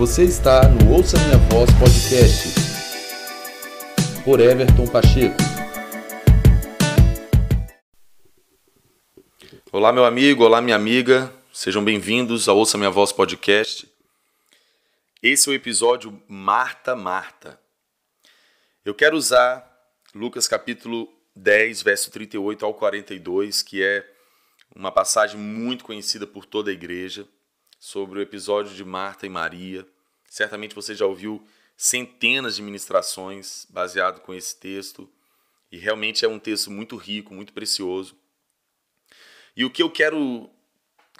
Você está no Ouça Minha Voz Podcast por Everton Pacheco. Olá, meu amigo, olá, minha amiga, sejam bem-vindos ao Ouça Minha Voz Podcast. Esse é o episódio Marta, Marta. Eu quero usar Lucas capítulo 10, verso 38 ao 42, que é uma passagem muito conhecida por toda a igreja sobre o episódio de Marta e Maria. Certamente você já ouviu centenas de ministrações baseado com esse texto, e realmente é um texto muito rico, muito precioso. E o que eu quero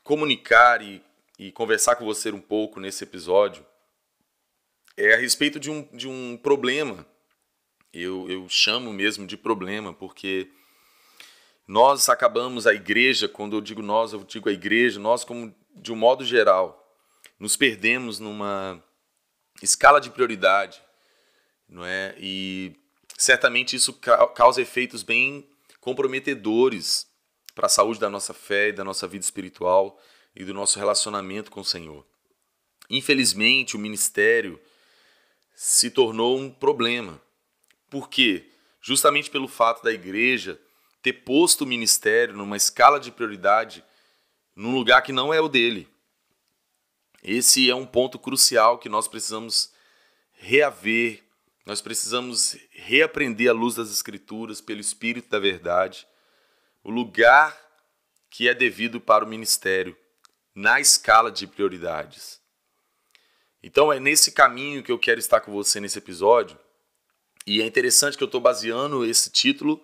comunicar e, e conversar com você um pouco nesse episódio é a respeito de um, de um problema. Eu, eu chamo mesmo de problema, porque nós acabamos a igreja, quando eu digo nós, eu digo a igreja, nós como de um modo geral, nos perdemos numa escala de prioridade, não é? E certamente isso causa efeitos bem comprometedores para a saúde da nossa fé e da nossa vida espiritual e do nosso relacionamento com o Senhor. Infelizmente, o ministério se tornou um problema. Por quê? Justamente pelo fato da igreja ter posto o ministério numa escala de prioridade num lugar que não é o dele. Esse é um ponto crucial que nós precisamos reaver, nós precisamos reaprender a luz das Escrituras pelo Espírito da Verdade, o lugar que é devido para o ministério, na escala de prioridades. Então é nesse caminho que eu quero estar com você nesse episódio, e é interessante que eu estou baseando esse título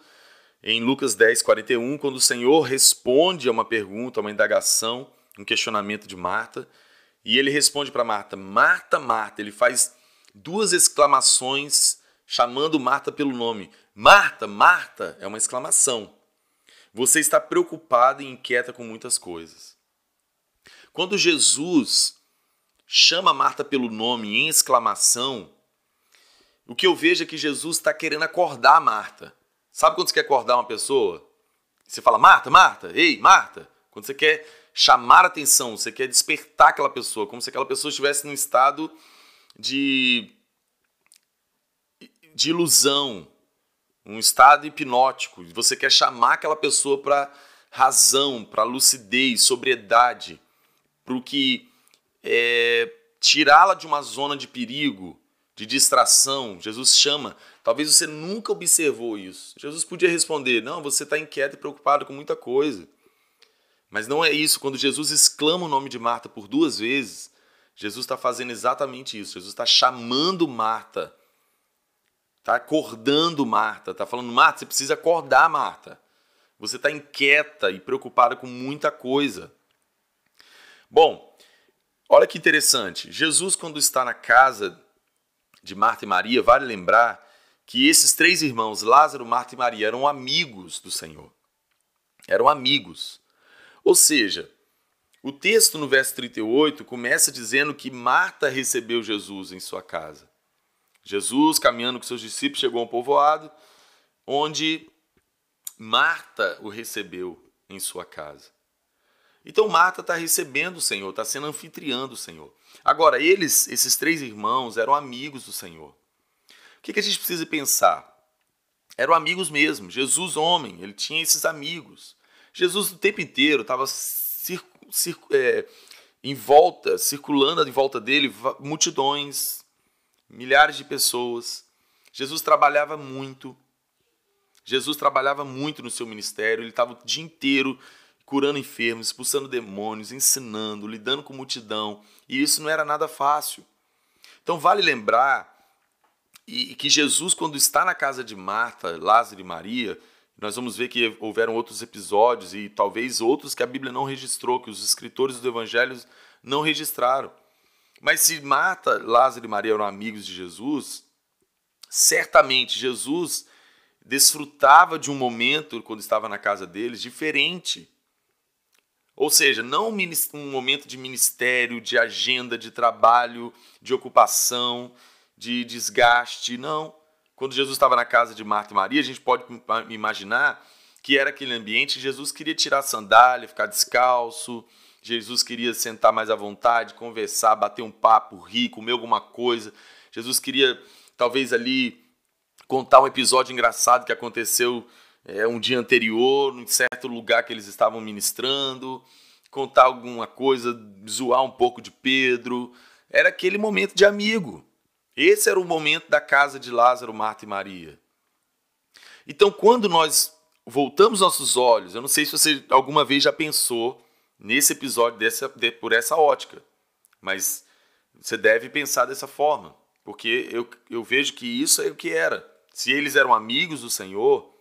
em Lucas 10, 41, quando o Senhor responde a uma pergunta, a uma indagação, um questionamento de Marta, e ele responde para Marta: Marta, Marta. Ele faz duas exclamações chamando Marta pelo nome. Marta, Marta é uma exclamação. Você está preocupada e inquieta com muitas coisas. Quando Jesus chama Marta pelo nome em exclamação, o que eu vejo é que Jesus está querendo acordar Marta. Sabe quando você quer acordar uma pessoa? Você fala, Marta, Marta, ei, Marta. Quando você quer chamar atenção, você quer despertar aquela pessoa, como se aquela pessoa estivesse num estado de, de ilusão, um estado hipnótico. Você quer chamar aquela pessoa para razão, para lucidez, sobriedade, para o que é, tirá-la de uma zona de perigo, de distração. Jesus chama Talvez você nunca observou isso. Jesus podia responder: Não, você está inquieto e preocupado com muita coisa. Mas não é isso. Quando Jesus exclama o nome de Marta por duas vezes, Jesus está fazendo exatamente isso. Jesus está chamando Marta, está acordando Marta, está falando: Marta, você precisa acordar, Marta. Você está inquieta e preocupada com muita coisa. Bom, olha que interessante. Jesus, quando está na casa de Marta e Maria, vale lembrar que esses três irmãos, Lázaro, Marta e Maria, eram amigos do Senhor. Eram amigos. Ou seja, o texto no verso 38 começa dizendo que Marta recebeu Jesus em sua casa. Jesus, caminhando com seus discípulos, chegou a um povoado onde Marta o recebeu em sua casa. Então Marta está recebendo o Senhor, está sendo anfitriã do Senhor. Agora, eles, esses três irmãos, eram amigos do Senhor que, que a gente precisa pensar? Eram amigos mesmo. Jesus, homem, ele tinha esses amigos. Jesus o tempo inteiro estava é, em volta, circulando em volta dele, multidões, milhares de pessoas. Jesus trabalhava muito. Jesus trabalhava muito no seu ministério, ele estava o dia inteiro curando enfermos, expulsando demônios, ensinando, lidando com multidão, e isso não era nada fácil. Então vale lembrar e que Jesus, quando está na casa de Marta, Lázaro e Maria, nós vamos ver que houveram outros episódios e talvez outros que a Bíblia não registrou, que os escritores dos evangelhos não registraram. Mas se Marta, Lázaro e Maria eram amigos de Jesus, certamente Jesus desfrutava de um momento, quando estava na casa deles, diferente. Ou seja, não um momento de ministério, de agenda, de trabalho, de ocupação, de desgaste, não. Quando Jesus estava na casa de Marta e Maria, a gente pode imaginar que era aquele ambiente, Jesus queria tirar a sandália, ficar descalço. Jesus queria sentar mais à vontade, conversar, bater um papo, rir, comer alguma coisa. Jesus queria, talvez ali, contar um episódio engraçado que aconteceu é, um dia anterior, em certo lugar que eles estavam ministrando, contar alguma coisa, zoar um pouco de Pedro. Era aquele momento de amigo. Esse era o momento da casa de Lázaro, Marta e Maria. Então, quando nós voltamos nossos olhos, eu não sei se você alguma vez já pensou nesse episódio dessa, de, por essa ótica. Mas você deve pensar dessa forma, porque eu, eu vejo que isso é o que era. Se eles eram amigos do Senhor,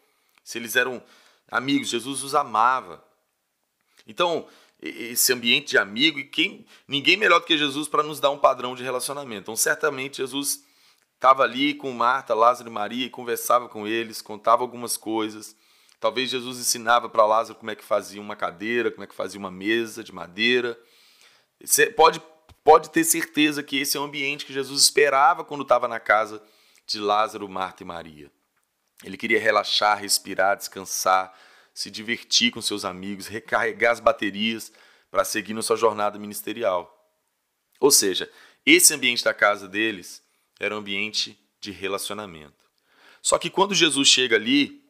se eles eram amigos, Jesus os amava. Então, esse ambiente de amigo, e quem, ninguém melhor do que Jesus para nos dar um padrão de relacionamento. Então, certamente, Jesus estava ali com Marta, Lázaro e Maria e conversava com eles, contava algumas coisas. Talvez Jesus ensinava para Lázaro como é que fazia uma cadeira, como é que fazia uma mesa de madeira. Você pode, pode ter certeza que esse é o ambiente que Jesus esperava quando estava na casa de Lázaro, Marta e Maria. Ele queria relaxar, respirar, descansar, se divertir com seus amigos, recarregar as baterias para seguir na sua jornada ministerial. Ou seja, esse ambiente da casa deles era um ambiente de relacionamento. Só que quando Jesus chega ali,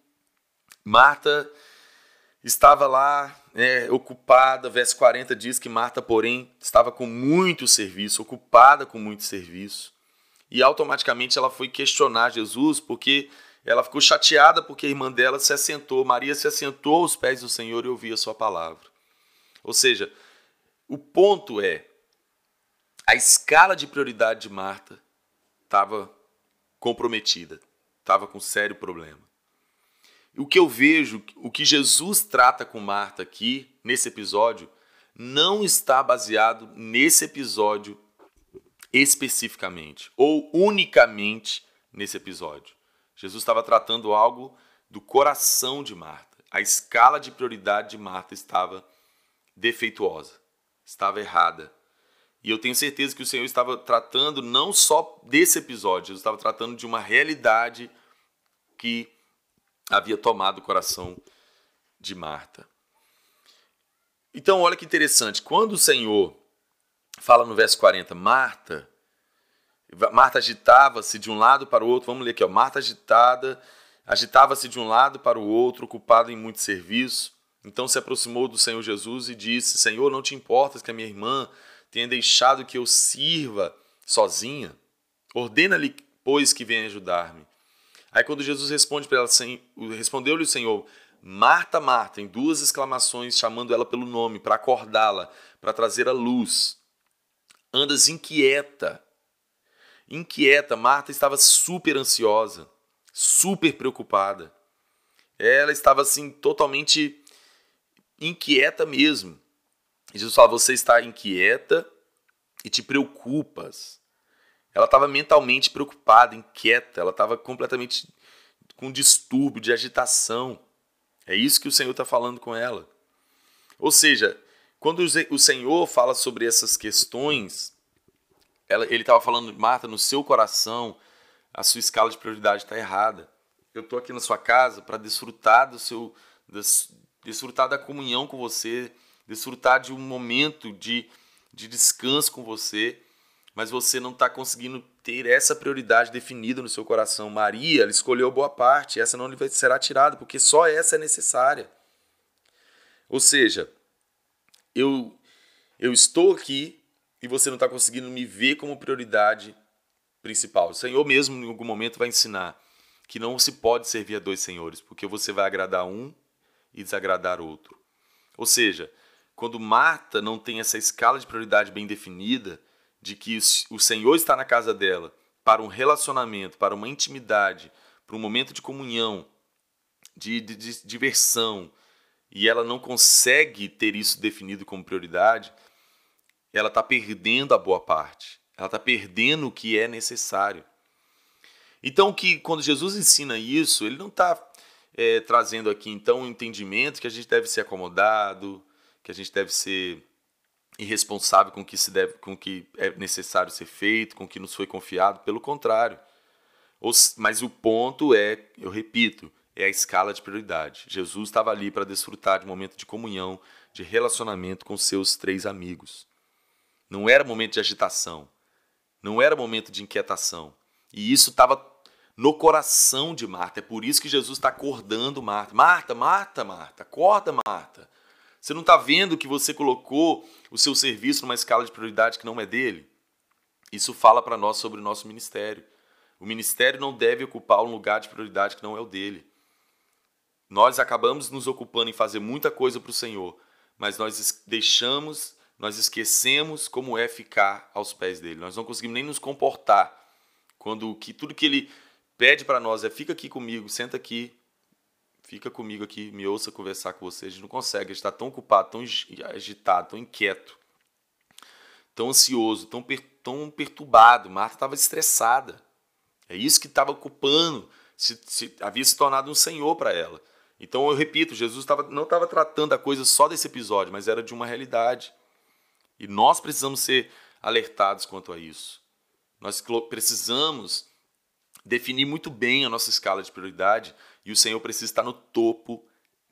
Marta estava lá é, ocupada, verso 40 diz que Marta, porém, estava com muito serviço, ocupada com muito serviço. E automaticamente ela foi questionar Jesus, porque ela ficou chateada porque a irmã dela se assentou, Maria se assentou aos pés do Senhor e ouvia a sua palavra. Ou seja, o ponto é, a escala de prioridade de Marta estava comprometida, estava com sério problema. O que eu vejo, o que Jesus trata com Marta aqui, nesse episódio, não está baseado nesse episódio especificamente, ou unicamente nesse episódio. Jesus estava tratando algo do coração de Marta. A escala de prioridade de Marta estava defeituosa, estava errada. E eu tenho certeza que o Senhor estava tratando não só desse episódio, ele estava tratando de uma realidade que havia tomado o coração de Marta. Então, olha que interessante, quando o Senhor fala no verso 40, Marta, Marta agitava-se de um lado para o outro, vamos ler aqui, ó, Marta agitada, agitava-se de um lado para o outro, ocupada em muito serviço. Então se aproximou do Senhor Jesus e disse: Senhor, não te importas que a minha irmã tenha deixado que eu sirva sozinha? Ordena-lhe, pois, que venha ajudar-me. Aí quando Jesus responde para ela, respondeu-lhe o Senhor, Marta, Marta, em duas exclamações, chamando ela pelo nome, para acordá-la, para trazer a luz. Andas inquieta. Inquieta, Marta estava super ansiosa, super preocupada. Ela estava assim totalmente inquieta mesmo. Jesus fala: Você está inquieta e te preocupas. Ela estava mentalmente preocupada, inquieta, ela estava completamente com distúrbio, de agitação. É isso que o Senhor está falando com ela. Ou seja, quando o Senhor fala sobre essas questões, ela, ele estava falando, Marta, no seu coração, a sua escala de prioridade está errada. Eu estou aqui na sua casa para desfrutar do seu, des, desfrutar da comunhão com você, desfrutar de um momento de, de descanso com você mas você não está conseguindo ter essa prioridade definida no seu coração. Maria, ela escolheu boa parte, essa não lhe será tirada, porque só essa é necessária. Ou seja, eu, eu estou aqui e você não está conseguindo me ver como prioridade principal. O Senhor mesmo, em algum momento, vai ensinar que não se pode servir a dois senhores, porque você vai agradar um e desagradar outro. Ou seja, quando Marta não tem essa escala de prioridade bem definida, de que o Senhor está na casa dela para um relacionamento, para uma intimidade, para um momento de comunhão, de, de, de diversão, e ela não consegue ter isso definido como prioridade, ela está perdendo a boa parte. Ela está perdendo o que é necessário. Então, que quando Jesus ensina isso, ele não está é, trazendo aqui então um entendimento que a gente deve ser acomodado, que a gente deve ser irresponsável com o que se deve, com o que é necessário ser feito, com o que nos foi confiado, pelo contrário. Mas o ponto é, eu repito, é a escala de prioridade. Jesus estava ali para desfrutar de um momento de comunhão, de relacionamento com seus três amigos. Não era momento de agitação, não era momento de inquietação. E isso estava no coração de Marta. É por isso que Jesus está acordando Marta. Marta, Marta, Marta, acorda, Marta. Você não está vendo que você colocou o seu serviço numa escala de prioridade que não é dele? Isso fala para nós sobre o nosso ministério. O ministério não deve ocupar um lugar de prioridade que não é o dele. Nós acabamos nos ocupando em fazer muita coisa para o Senhor, mas nós deixamos, nós esquecemos como é ficar aos pés dele. Nós não conseguimos nem nos comportar quando que tudo que ele pede para nós é fica aqui comigo, senta aqui, fica comigo aqui, me ouça conversar com você. A gente não consegue, a gente está tão ocupado, tão agitado, tão inquieto, tão ansioso, tão, per tão perturbado. Marta estava estressada. É isso que estava ocupando, se, se, havia se tornado um senhor para ela. Então eu repito, Jesus tava, não estava tratando a coisa só desse episódio, mas era de uma realidade. E nós precisamos ser alertados quanto a isso. Nós precisamos definir muito bem a nossa escala de prioridade e o Senhor precisa estar no topo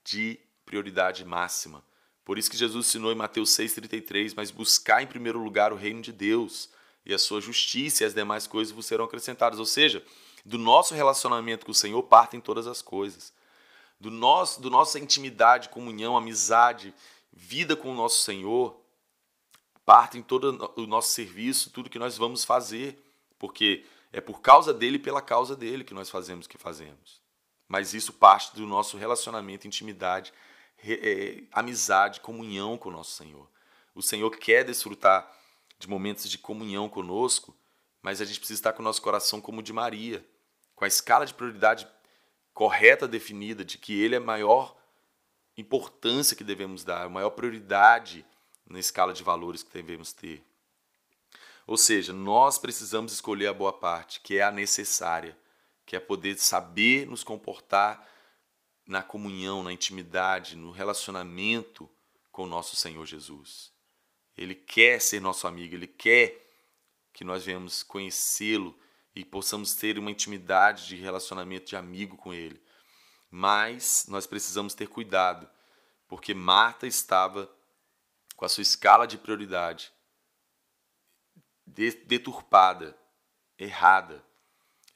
de prioridade máxima. Por isso que Jesus ensinou em Mateus 6,33: Mas buscar em primeiro lugar o reino de Deus e a sua justiça e as demais coisas vos serão acrescentadas. Ou seja, do nosso relacionamento com o Senhor partem todas as coisas. Do nosso, do nossa intimidade, comunhão, amizade, vida com o nosso Senhor, partem todo o nosso serviço, tudo que nós vamos fazer, porque é por causa dele e pela causa dele que nós fazemos o que fazemos. Mas isso parte do nosso relacionamento, intimidade, é, amizade, comunhão com o nosso Senhor. O Senhor quer desfrutar de momentos de comunhão conosco, mas a gente precisa estar com o nosso coração como o de Maria, com a escala de prioridade correta definida de que ele é a maior importância que devemos dar, a maior prioridade na escala de valores que devemos ter. Ou seja, nós precisamos escolher a boa parte, que é a necessária, que é poder saber nos comportar na comunhão, na intimidade, no relacionamento com o nosso Senhor Jesus. Ele quer ser nosso amigo, ele quer que nós venhamos conhecê-lo e possamos ter uma intimidade de relacionamento de amigo com ele. Mas nós precisamos ter cuidado, porque Marta estava com a sua escala de prioridade deturpada, errada.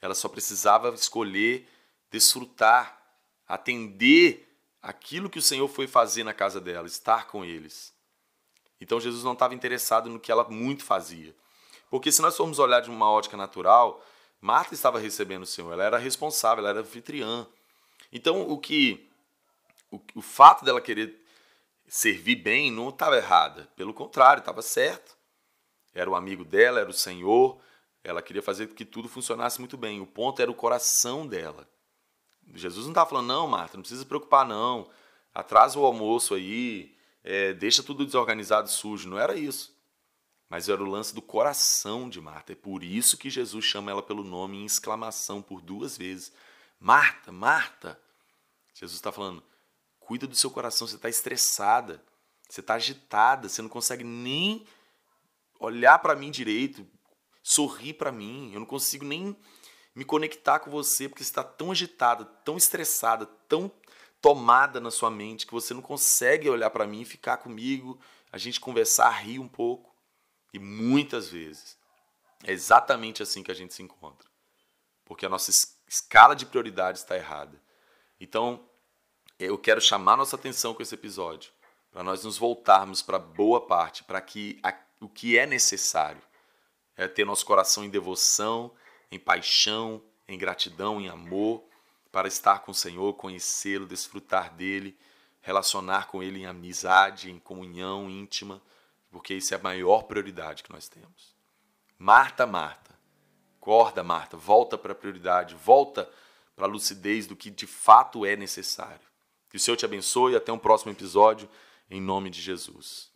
Ela só precisava escolher desfrutar, atender aquilo que o Senhor foi fazer na casa dela, estar com eles. Então Jesus não estava interessado no que ela muito fazia. Porque se nós formos olhar de uma ótica natural, Marta estava recebendo o Senhor, ela era responsável, ela era anfitriã. Então o que o, o fato dela querer servir bem não estava errada, pelo contrário, estava certo. Era o amigo dela, era o Senhor, ela queria fazer que tudo funcionasse muito bem. O ponto era o coração dela. Jesus não estava falando, não, Marta, não precisa se preocupar, não. Atrasa o almoço aí, é, deixa tudo desorganizado sujo. Não era isso. Mas era o lance do coração de Marta. É por isso que Jesus chama ela pelo nome em exclamação por duas vezes. Marta, Marta. Jesus está falando, cuida do seu coração, você está estressada, você está agitada, você não consegue nem olhar para mim direito, sorrir para mim. Eu não consigo nem me conectar com você porque você está tão agitada, tão estressada, tão tomada na sua mente que você não consegue olhar para mim e ficar comigo, a gente conversar, rir um pouco. E muitas vezes é exatamente assim que a gente se encontra. Porque a nossa escala de prioridades está errada. Então, eu quero chamar nossa atenção com esse episódio, para nós nos voltarmos para boa parte, para que a, o que é necessário é ter nosso coração em devoção, em paixão, em gratidão, em amor, para estar com o Senhor, conhecê-lo, desfrutar dele, relacionar com ele em amizade, em comunhão íntima, porque isso é a maior prioridade que nós temos. Marta, Marta, acorda, Marta, volta para a prioridade, volta para a lucidez do que de fato é necessário. Que o Senhor te abençoe e até um próximo episódio, em nome de Jesus.